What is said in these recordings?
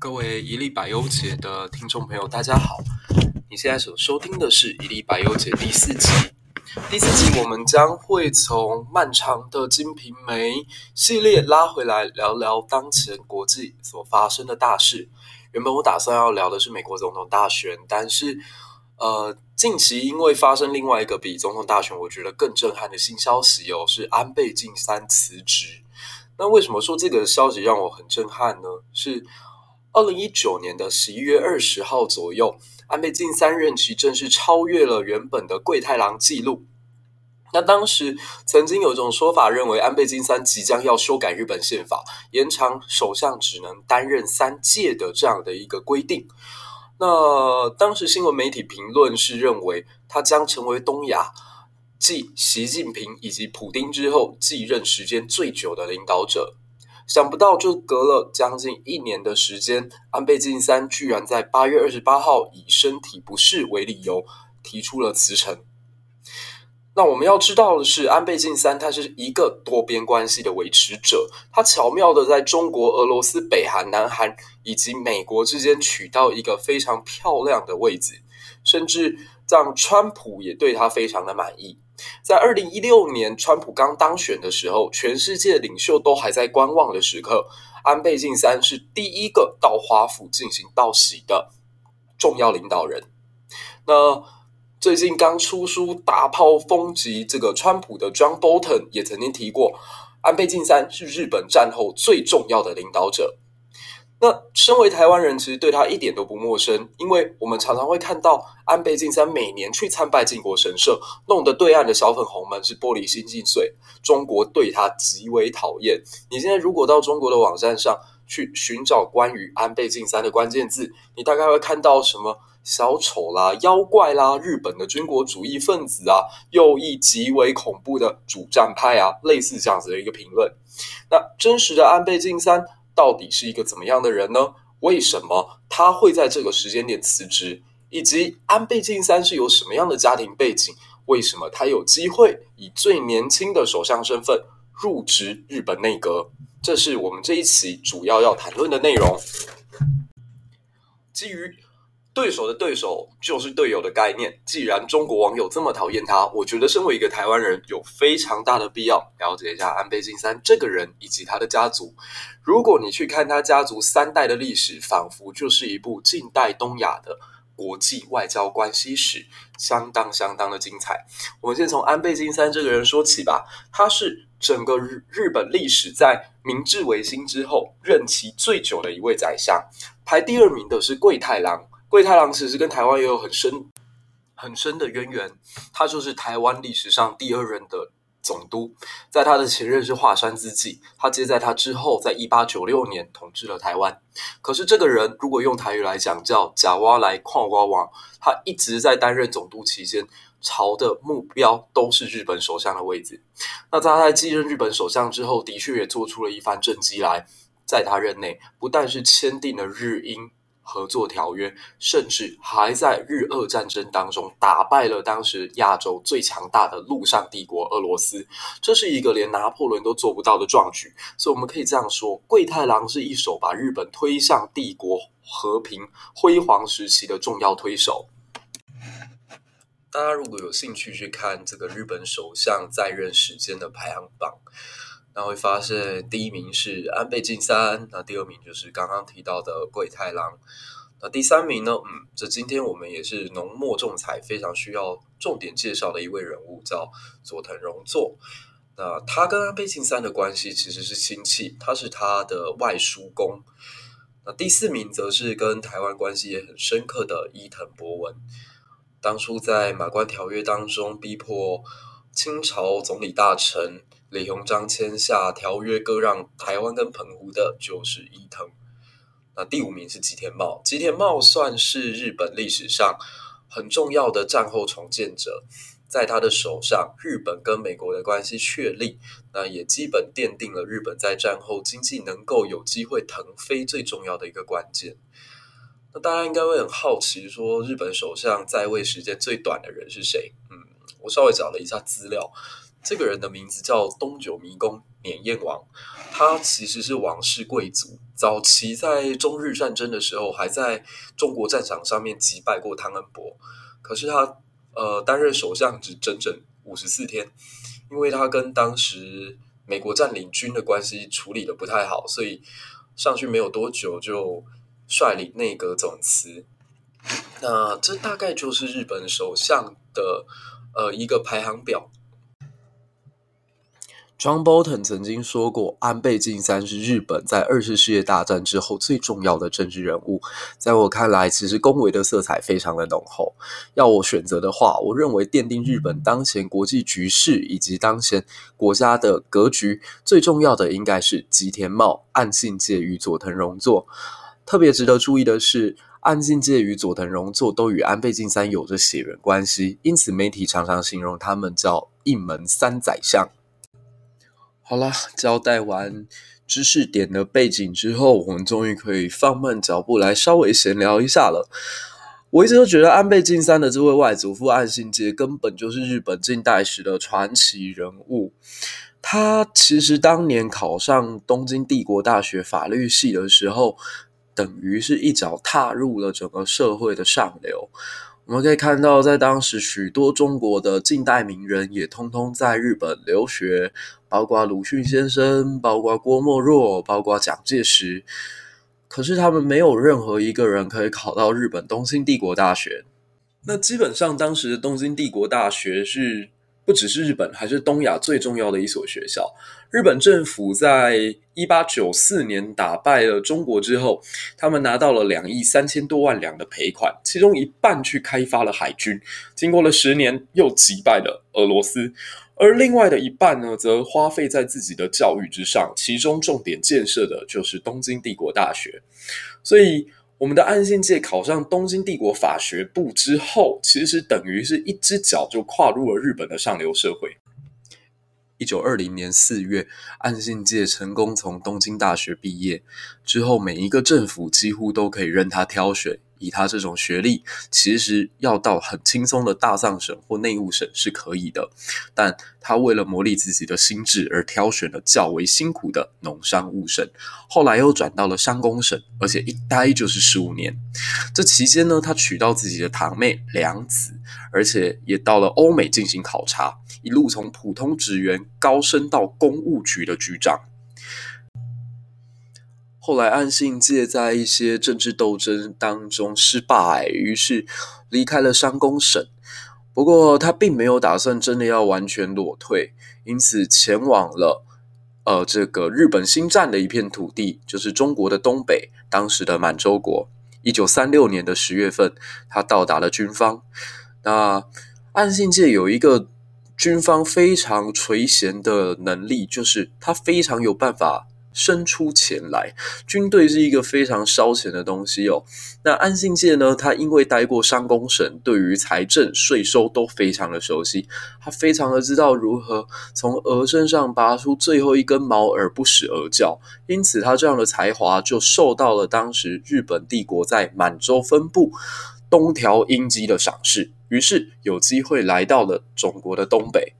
各位一粒百忧解的听众朋友，大家好。你现在所收听的是《一粒百忧解》第四集。第四集我们将会从漫长的《金瓶梅》系列拉回来，聊聊当前国际所发生的大事。原本我打算要聊的是美国总统大选，但是呃，近期因为发生另外一个比总统大选我觉得更震撼的新消息哦，是安倍晋三辞职。那为什么说这个消息让我很震撼呢？是二零一九年的十一月二十号左右，安倍晋三任期正式超越了原本的桂太郎纪录。那当时曾经有一种说法认为，安倍晋三即将要修改日本宪法，延长首相只能担任三届的这样的一个规定。那当时新闻媒体评论是认为，他将成为东亚继习近平以及普丁之后继任时间最久的领导者。想不到，就隔了将近一年的时间，安倍晋三居然在八月二十八号以身体不适为理由提出了辞呈。那我们要知道的是，安倍晋三他是一个多边关系的维持者，他巧妙的在中国、俄罗斯、北韩、南韩以及美国之间取到一个非常漂亮的位置，甚至让川普也对他非常的满意。在二零一六年，川普刚当选的时候，全世界领袖都还在观望的时刻，安倍晋三是第一个到华府进行道喜的重要领导人。那最近刚出书大炮风击这个川普的 John Bolton 也曾经提过，安倍晋三是日本战后最重要的领导者。那身为台湾人，其实对他一点都不陌生，因为我们常常会看到安倍晋三每年去参拜靖国神社，弄得对岸的小粉红们是玻璃心尽碎，中国对他极为讨厌。你现在如果到中国的网站上去寻找关于安倍晋三的关键字，你大概会看到什么小丑啦、妖怪啦、日本的军国主义分子啊、右翼极为恐怖的主战派啊，类似这样子的一个评论。那真实的安倍晋三，到底是一个怎么样的人呢？为什么他会在这个时间点辞职？以及安倍晋三是有什么样的家庭背景？为什么他有机会以最年轻的首相身份入职日本内阁？这是我们这一期主要要谈论的内容。基于对手的对手就是队友的概念。既然中国网友这么讨厌他，我觉得身为一个台湾人，有非常大的必要了解一下安倍晋三这个人以及他的家族。如果你去看他家族三代的历史，仿佛就是一部近代东亚的国际外交关系史，相当相当的精彩。我们先从安倍晋三这个人说起吧。他是整个日日本历史在明治维新之后任期最久的一位宰相，排第二名的是桂太郎。桂太郎其实跟台湾也有很深很深的渊源，他就是台湾历史上第二任的总督，在他的前任是华山之际，他接在他之后，在一八九六年统治了台湾。可是这个人如果用台语来讲叫假蛙来矿挖挖，他一直在担任总督期间，朝的目标都是日本首相的位置。那他在继任日本首相之后，的确也做出了一番政绩来，在他任内不但是签订了日英。合作条约，甚至还在日俄战争当中打败了当时亚洲最强大的陆上帝国俄罗斯，这是一个连拿破仑都做不到的壮举。所以我们可以这样说，桂太郎是一手把日本推向帝国和平辉煌时期的重要推手。大家如果有兴趣去看这个日本首相在任时间的排行榜。那会发现，第一名是安倍晋三，那第二名就是刚刚提到的桂太郎，那第三名呢？嗯，这今天我们也是浓墨重彩，非常需要重点介绍的一位人物，叫佐藤荣作。那他跟安倍晋三的关系其实是亲戚，他是他的外叔公。那第四名则是跟台湾关系也很深刻的伊藤博文，当初在马关条约当中逼迫清朝总理大臣。李鸿章签下条约割让台湾跟澎湖的，就是伊藤。那第五名是吉田茂，吉田茂算是日本历史上很重要的战后重建者。在他的手上，日本跟美国的关系确立，那也基本奠定了日本在战后经济能够有机会腾飞最重要的一个关键。那大家应该会很好奇，说日本首相在位时间最短的人是谁？嗯，我稍微找了一下资料，这个人的名字叫东久迷宫碾燕王，他其实是王室贵族，早期在中日战争的时候，还在中国战场上面击败过汤恩伯，可是他。呃，担任首相只整整五十四天，因为他跟当时美国占领军的关系处理得不太好，所以上去没有多久就率领内阁总辞。那这大概就是日本首相的呃一个排行表。John Bolton 曾经说过，安倍晋三是日本在二次世界大战之后最重要的政治人物。在我看来，其实恭维的色彩非常的浓厚。要我选择的话，我认为奠定日本当前国际局势以及当前国家的格局最重要的，应该是吉田茂、岸信介与佐藤荣作。特别值得注意的是，岸信介与佐藤荣作都与安倍晋三有着血缘关系，因此媒体常常形容他们叫“一门三宰相”。好啦，交代完知识点的背景之后，我们终于可以放慢脚步来稍微闲聊一下了。我一直都觉得安倍晋三的这位外祖父岸信介根本就是日本近代史的传奇人物。他其实当年考上东京帝国大学法律系的时候，等于是一脚踏入了整个社会的上流。我们可以看到，在当时许多中国的近代名人也通通在日本留学。包括鲁迅先生，包括郭沫若，包括蒋介石，可是他们没有任何一个人可以考到日本东京帝国大学。那基本上，当时的东京帝国大学是不只是日本，还是东亚最重要的一所学校。日本政府在一八九四年打败了中国之后，他们拿到了两亿三千多万两的赔款，其中一半去开发了海军，经过了十年，又击败了俄罗斯。而另外的一半呢，则花费在自己的教育之上，其中重点建设的就是东京帝国大学。所以，我们的岸信介考上东京帝国法学部之后，其实等于是一只脚就跨入了日本的上流社会。一九二零年四月，岸信介成功从东京大学毕业之后，每一个政府几乎都可以任他挑选。以他这种学历，其实要到很轻松的大藏省或内务省是可以的，但他为了磨砺自己的心智而挑选了较为辛苦的农商务省，后来又转到了商工省，而且一待就是十五年。这期间呢，他娶到自己的堂妹良子，而且也到了欧美进行考察，一路从普通职员高升到公务局的局长。后来，岸信介在一些政治斗争当中失败，于是离开了商工省。不过，他并没有打算真的要完全裸退，因此前往了呃这个日本新占的一片土地，就是中国的东北，当时的满洲国。一九三六年的十月份，他到达了军方。那岸信介有一个军方非常垂涎的能力，就是他非常有办法。伸出钱来，军队是一个非常烧钱的东西哦。那安信介呢？他因为待过商工省，对于财政税收都非常的熟悉，他非常的知道如何从鹅身上拔出最后一根毛而不使鹅叫。因此，他这样的才华就受到了当时日本帝国在满洲分部东条英机的赏识，于是有机会来到了中国的东北。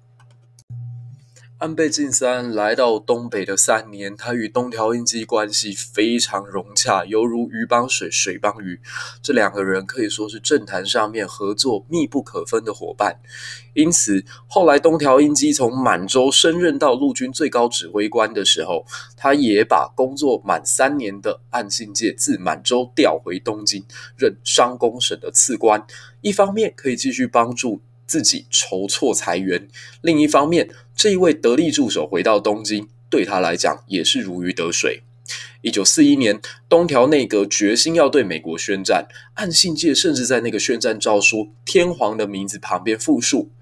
安倍晋三来到东北的三年，他与东条英机关系非常融洽，犹如鱼帮水，水帮鱼。这两个人可以说是政坛上面合作密不可分的伙伴。因此，后来东条英机从满洲升任到陆军最高指挥官的时候，他也把工作满三年的岸信介自满洲调回东京，任商工省的次官。一方面可以继续帮助自己筹措财源，另一方面，这一位得力助手回到东京，对他来讲也是如鱼得水。一九四一年，东条内阁决心要对美国宣战，岸信介甚至在那个宣战诏书天皇的名字旁边复述，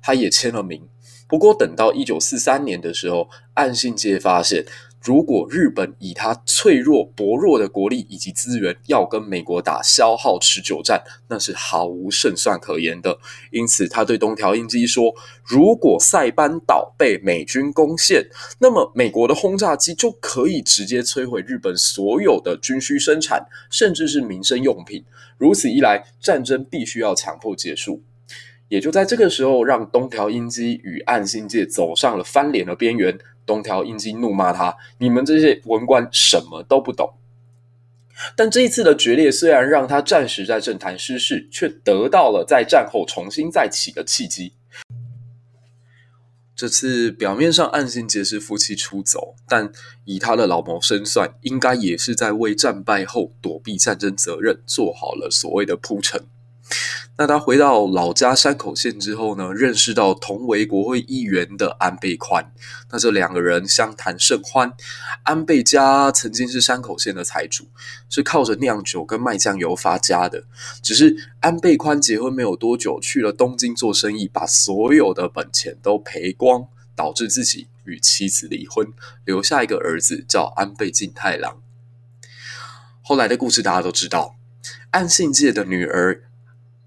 他也签了名。不过，等到一九四三年的时候，岸信介发现如果日本以他脆弱薄弱的国力以及资源要跟美国打消耗持久战，那是毫无胜算可言的。因此，他对东条英机说：“如果塞班岛被美军攻陷，那么美国的轰炸机就可以直接摧毁日本所有的军需生产，甚至是民生用品。如此一来，战争必须要强迫结束。”也就在这个时候，让东条英机与岸信介走上了翻脸的边缘。东条英机怒骂他：“你们这些文官什么都不懂。”但这一次的决裂虽然让他暂时在政坛失势，却得到了在战后重新再起的契机。这次表面上岸信介是负气出走，但以他的老谋深算，应该也是在为战败后躲避战争责任做好了所谓的铺陈。那他回到老家山口县之后呢，认识到同为国会议员的安倍宽。那这两个人相谈甚欢。安倍家曾经是山口县的财主，是靠着酿酒跟卖酱油发家的。只是安倍宽结婚没有多久，去了东京做生意，把所有的本钱都赔光，导致自己与妻子离婚，留下一个儿子叫安倍晋太郎。后来的故事大家都知道，岸信介的女儿。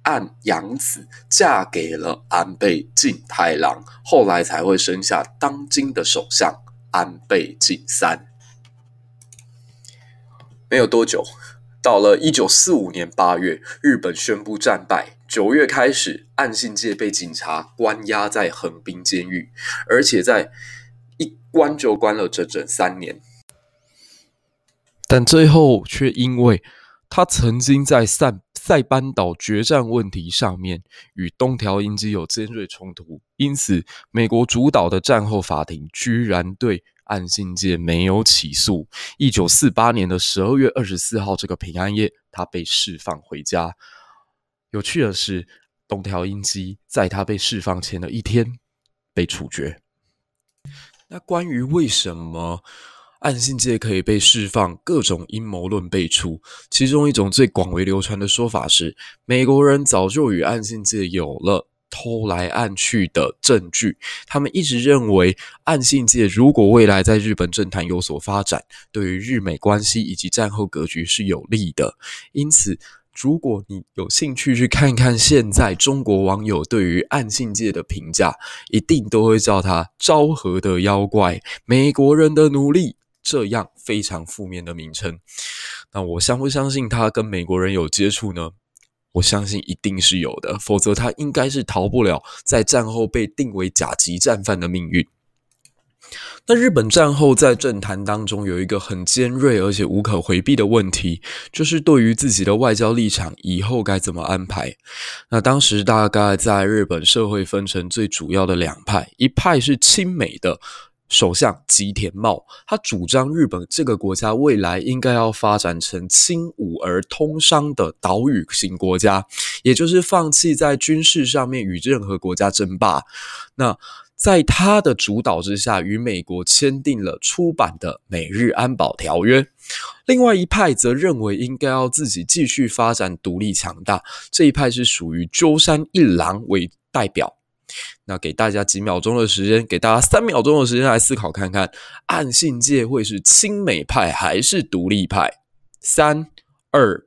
岸洋子嫁给了安倍晋太郎，后来才会生下当今的首相安倍晋三。没有多久，到了一九四五年八月，日本宣布战败。九月开始，岸信介被警察关押在横滨监狱，而且在一关就关了整整三年。但最后却因为他曾经在散。塞班岛决战问题上面与东条英机有尖锐冲突，因此美国主导的战后法庭居然对岸信介没有起诉。一九四八年的十二月二十四号这个平安夜，他被释放回家。有趣的是，东条英机在他被释放前的一天被处决。那关于为什么？岸信介可以被释放，各种阴谋论辈出。其中一种最广为流传的说法是，美国人早就与岸信介有了偷来暗去的证据。他们一直认为，岸信介如果未来在日本政坛有所发展，对于日美关系以及战后格局是有利的。因此，如果你有兴趣去看看现在中国网友对于岸信介的评价，一定都会叫他“昭和的妖怪”、“美国人的奴隶”。这样非常负面的名称，那我相不相信他跟美国人有接触呢？我相信一定是有的，否则他应该是逃不了在战后被定为甲级战犯的命运。那日本战后在政坛当中有一个很尖锐而且无可回避的问题，就是对于自己的外交立场以后该怎么安排。那当时大概在日本社会分成最主要的两派，一派是亲美的。首相吉田茂，他主张日本这个国家未来应该要发展成轻武而通商的岛屿型国家，也就是放弃在军事上面与任何国家争霸。那在他的主导之下，与美国签订了初版的美日安保条约。另外一派则认为应该要自己继续发展独立强大，这一派是属于鸠山一郎为代表。那给大家几秒钟的时间，给大家三秒钟的时间来思考看看，暗信界会是亲美派还是独立派？三、二、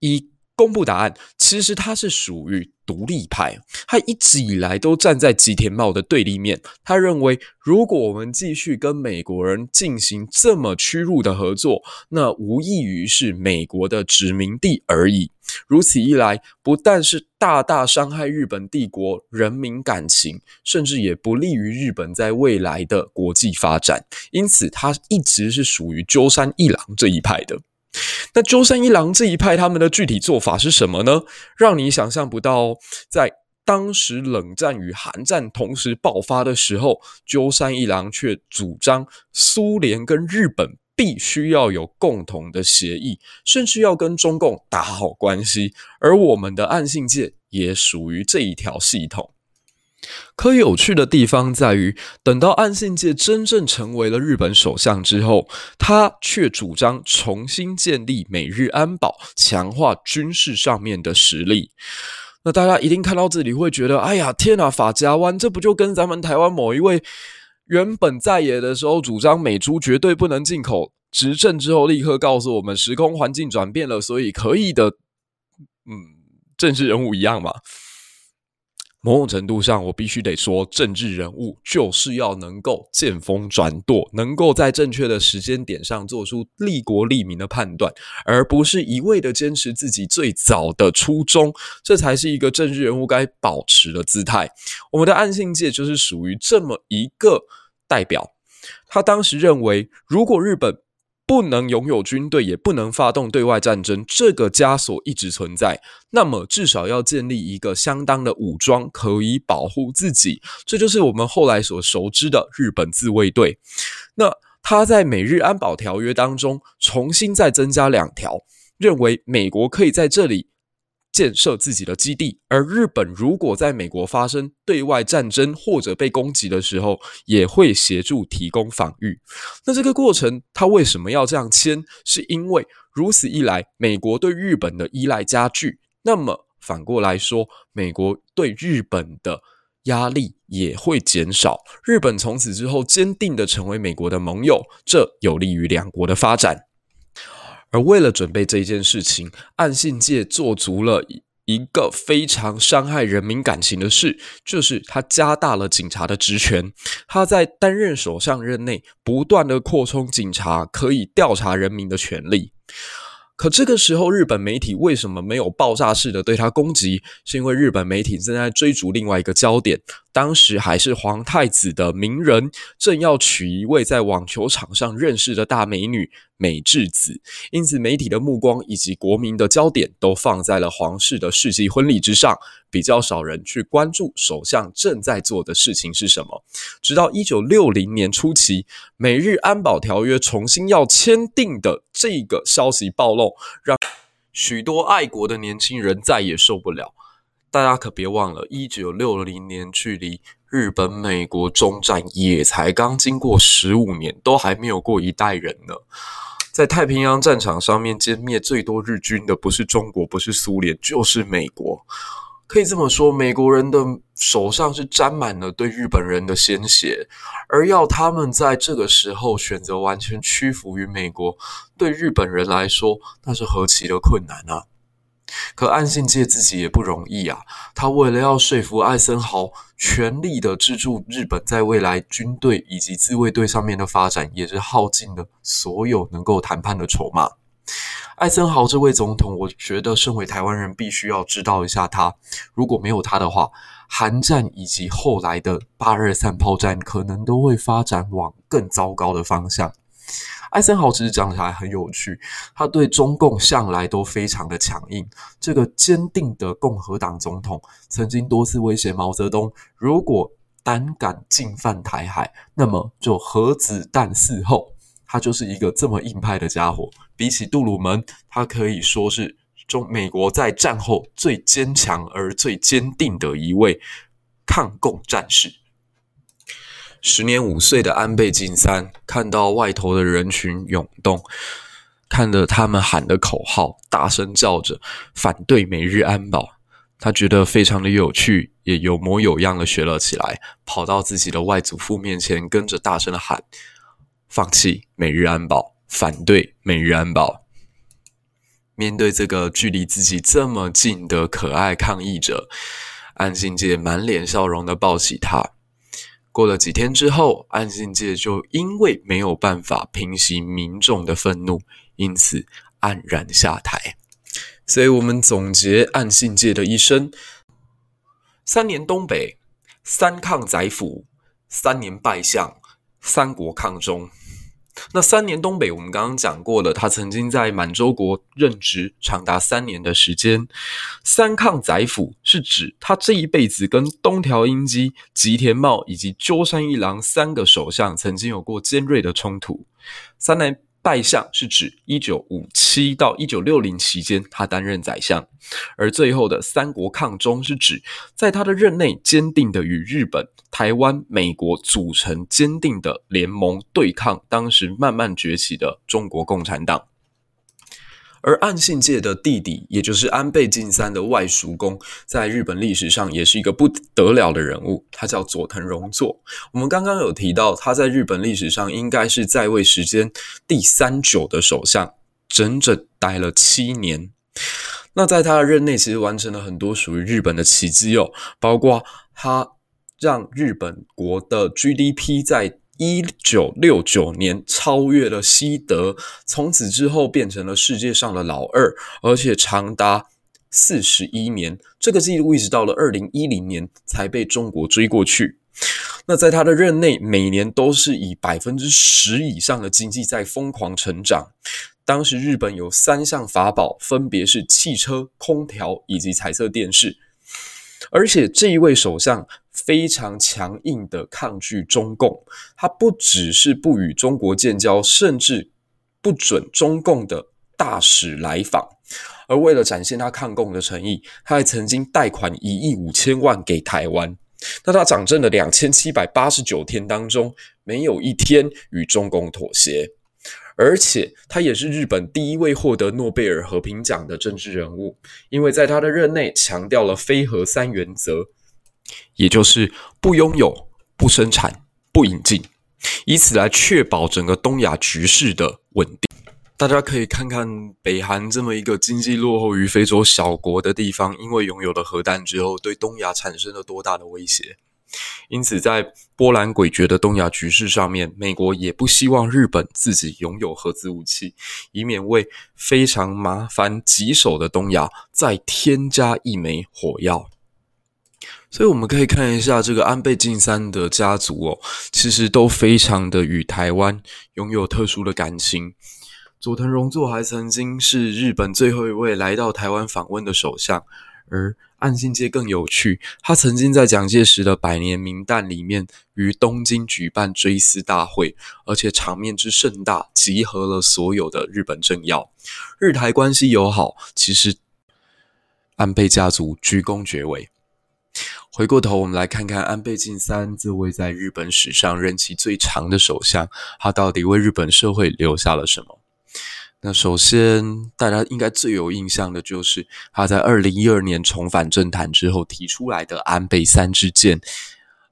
一，公布答案。其实他是属于。独立派，他一直以来都站在吉田茂的对立面。他认为，如果我们继续跟美国人进行这么屈辱的合作，那无异于是美国的殖民地而已。如此一来，不但是大大伤害日本帝国人民感情，甚至也不利于日本在未来的国际发展。因此，他一直是属于鸠山一郎这一派的。那鸠山一郎这一派他们的具体做法是什么呢？让你想象不到，在当时冷战与韩战同时爆发的时候，鸠山一郎却主张苏联跟日本必须要有共同的协议，甚至要跟中共打好关系。而我们的岸信介也属于这一条系统。可有趣的地方在于，等到岸信介真正成为了日本首相之后，他却主张重新建立美日安保，强化军事上面的实力。那大家一定看到这里会觉得，哎呀，天哪，法家湾，这不就跟咱们台湾某一位原本在野的时候主张美猪绝对不能进口，执政之后立刻告诉我们时空环境转变了，所以可以的。嗯，政治人物一样嘛。某种程度上，我必须得说，政治人物就是要能够见风转舵，能够在正确的时间点上做出利国利民的判断，而不是一味的坚持自己最早的初衷。这才是一个政治人物该保持的姿态。我们的岸信介就是属于这么一个代表。他当时认为，如果日本不能拥有军队，也不能发动对外战争，这个枷锁一直存在。那么，至少要建立一个相当的武装，可以保护自己。这就是我们后来所熟知的日本自卫队。那他在美日安保条约当中重新再增加两条，认为美国可以在这里。建设自己的基地，而日本如果在美国发生对外战争或者被攻击的时候，也会协助提供防御。那这个过程，他为什么要这样签？是因为如此一来，美国对日本的依赖加剧，那么反过来说，美国对日本的压力也会减少。日本从此之后坚定地成为美国的盟友，这有利于两国的发展。而为了准备这件事情，岸信介做足了一个非常伤害人民感情的事，就是他加大了警察的职权。他在担任首相任内，不断的扩充警察可以调查人民的权利。可这个时候，日本媒体为什么没有爆炸式的对他攻击？是因为日本媒体正在追逐另外一个焦点。当时还是皇太子的名人，正要娶一位在网球场上认识的大美女美智子，因此媒体的目光以及国民的焦点都放在了皇室的世纪婚礼之上。比较少人去关注首相正在做的事情是什么。直到一九六零年初期，美日安保条约重新要签订的这个消息暴露，让许多爱国的年轻人再也受不了。大家可别忘了，一九六零年距离日本、美国终战也才刚经过十五年，都还没有过一代人呢。在太平洋战场上面歼灭最多日军的，不是中国，不是苏联，就是美国。可以这么说，美国人的手上是沾满了对日本人的鲜血，而要他们在这个时候选择完全屈服于美国，对日本人来说，那是何其的困难啊！可岸信介自己也不容易啊，他为了要说服艾森豪，全力的资助日本在未来军队以及自卫队上面的发展，也是耗尽了所有能够谈判的筹码。艾森豪这位总统，我觉得身为台湾人，必须要知道一下他。如果没有他的话，韩战以及后来的八二三炮战，可能都会发展往更糟糕的方向。艾森豪其实讲起来很有趣，他对中共向来都非常的强硬。这个坚定的共和党总统，曾经多次威胁毛泽东，如果胆敢进犯台海，那么就核子弹伺候。他就是一个这么硬派的家伙，比起杜鲁门，他可以说是中美国在战后最坚强而最坚定的一位抗共战士。时年五岁的安倍晋三看到外头的人群涌动，看着他们喊的口号，大声叫着反对美日安保，他觉得非常的有趣，也有模有样的学了起来，跑到自己的外祖父面前，跟着大声的喊。放弃美日安保，反对美日安保。面对这个距离自己这么近的可爱抗议者，安信介满脸笑容的抱起他。过了几天之后，安信介就因为没有办法平息民众的愤怒，因此黯然下台。所以，我们总结安信介的一生：三年东北，三抗宰辅，三年拜相，三国抗中。那三年东北，我们刚刚讲过了，他曾经在满洲国任职长达三年的时间。三抗宰辅是指他这一辈子跟东条英机、吉田茂以及鸠山一郎三个首相曾经有过尖锐的冲突。三年。拜相是指一九五七到一九六零期间，他担任宰相；而最后的三国抗中是指在他的任内，坚定的与日本、台湾、美国组成坚定的联盟，对抗当时慢慢崛起的中国共产党。而岸信介的弟弟，也就是安倍晋三的外叔公，在日本历史上也是一个不得了的人物，他叫佐藤荣作。我们刚刚有提到，他在日本历史上应该是在位时间第三久的首相，整整待了七年。那在他的任内，其实完成了很多属于日本的奇迹哦，包括他让日本国的 GDP 在一九六九年超越了西德，从此之后变成了世界上的老二，而且长达四十一年，这个纪录一直到了二零一零年才被中国追过去。那在他的任内，每年都是以百分之十以上的经济在疯狂成长。当时日本有三项法宝，分别是汽车、空调以及彩色电视，而且这一位首相。非常强硬的抗拒中共，他不只是不与中国建交，甚至不准中共的大使来访。而为了展现他抗共的诚意，他还曾经贷款一亿五千万给台湾。那他掌政的两千七百八十九天当中，没有一天与中共妥协。而且他也是日本第一位获得诺贝尔和平奖的政治人物，因为在他的任内强调了非核三原则。也就是不拥有、不生产、不引进，以此来确保整个东亚局势的稳定。大家可以看看北韩这么一个经济落后于非洲小国的地方，因为拥有了核弹之后，对东亚产生了多大的威胁。因此，在波澜诡谲的东亚局势上面，美国也不希望日本自己拥有核子武器，以免为非常麻烦棘手的东亚再添加一枚火药。所以我们可以看一下这个安倍晋三的家族哦，其实都非常的与台湾拥有特殊的感情。佐藤荣作还曾经是日本最后一位来到台湾访问的首相，而岸信介更有趣，他曾经在蒋介石的百年名旦里面于东京举办追思大会，而且场面之盛大，集合了所有的日本政要，日台关系友好。其实安倍家族居功厥伟。回过头，我们来看看安倍晋三这位在日本史上任期最长的首相，他到底为日本社会留下了什么？那首先，大家应该最有印象的就是他在二零一二年重返政坛之后提出来的安倍三支箭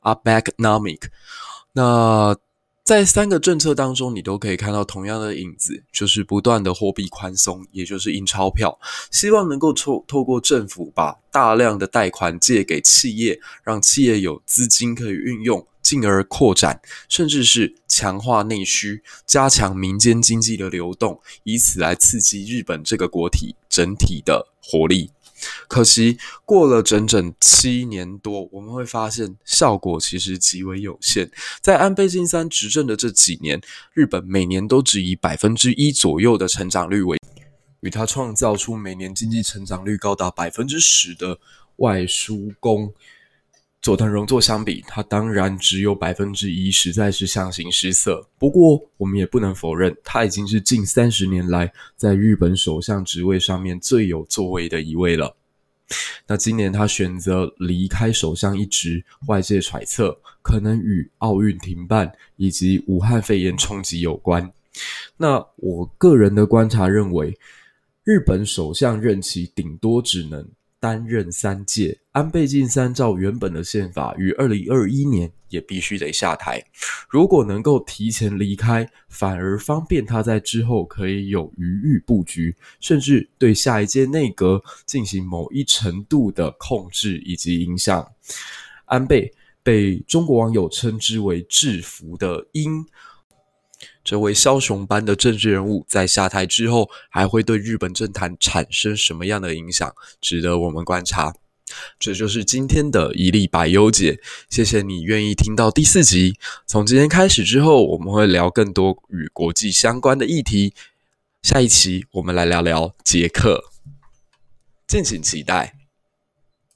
Abenomics。那在三个政策当中，你都可以看到同样的影子，就是不断的货币宽松，也就是印钞票，希望能够透透过政府把大量的贷款借给企业，让企业有资金可以运用，进而扩展，甚至是强化内需，加强民间经济的流动，以此来刺激日本这个国体整体的活力。可惜过了整整七年多，我们会发现效果其实极为有限。在安倍晋三执政的这几年，日本每年都只以百分之一左右的成长率为，与他创造出每年经济成长率高达百分之十的外叔公佐藤荣作相比，他当然只有百分之一，实在是相形失色。不过，我们也不能否认，他已经是近三十年来在日本首相职位上面最有作为的一位了。那今年他选择离开首相一职，外界揣测可能与奥运停办以及武汉肺炎冲击有关。那我个人的观察认为，日本首相任期顶多只能担任三届，安倍晋三照原本的宪法，于二零二一年也必须得下台。如果能够提前离开，反而方便他在之后可以有余裕布局，甚至对下一届内阁进行某一程度的控制以及影响。安倍被中国网友称之为“制服的鹰”。这位枭雄般的政治人物在下台之后，还会对日本政坛产生什么样的影响？值得我们观察。这就是今天的一粒百忧解，谢谢你愿意听到第四集。从今天开始之后，我们会聊更多与国际相关的议题。下一期我们来聊聊捷克，敬请期待。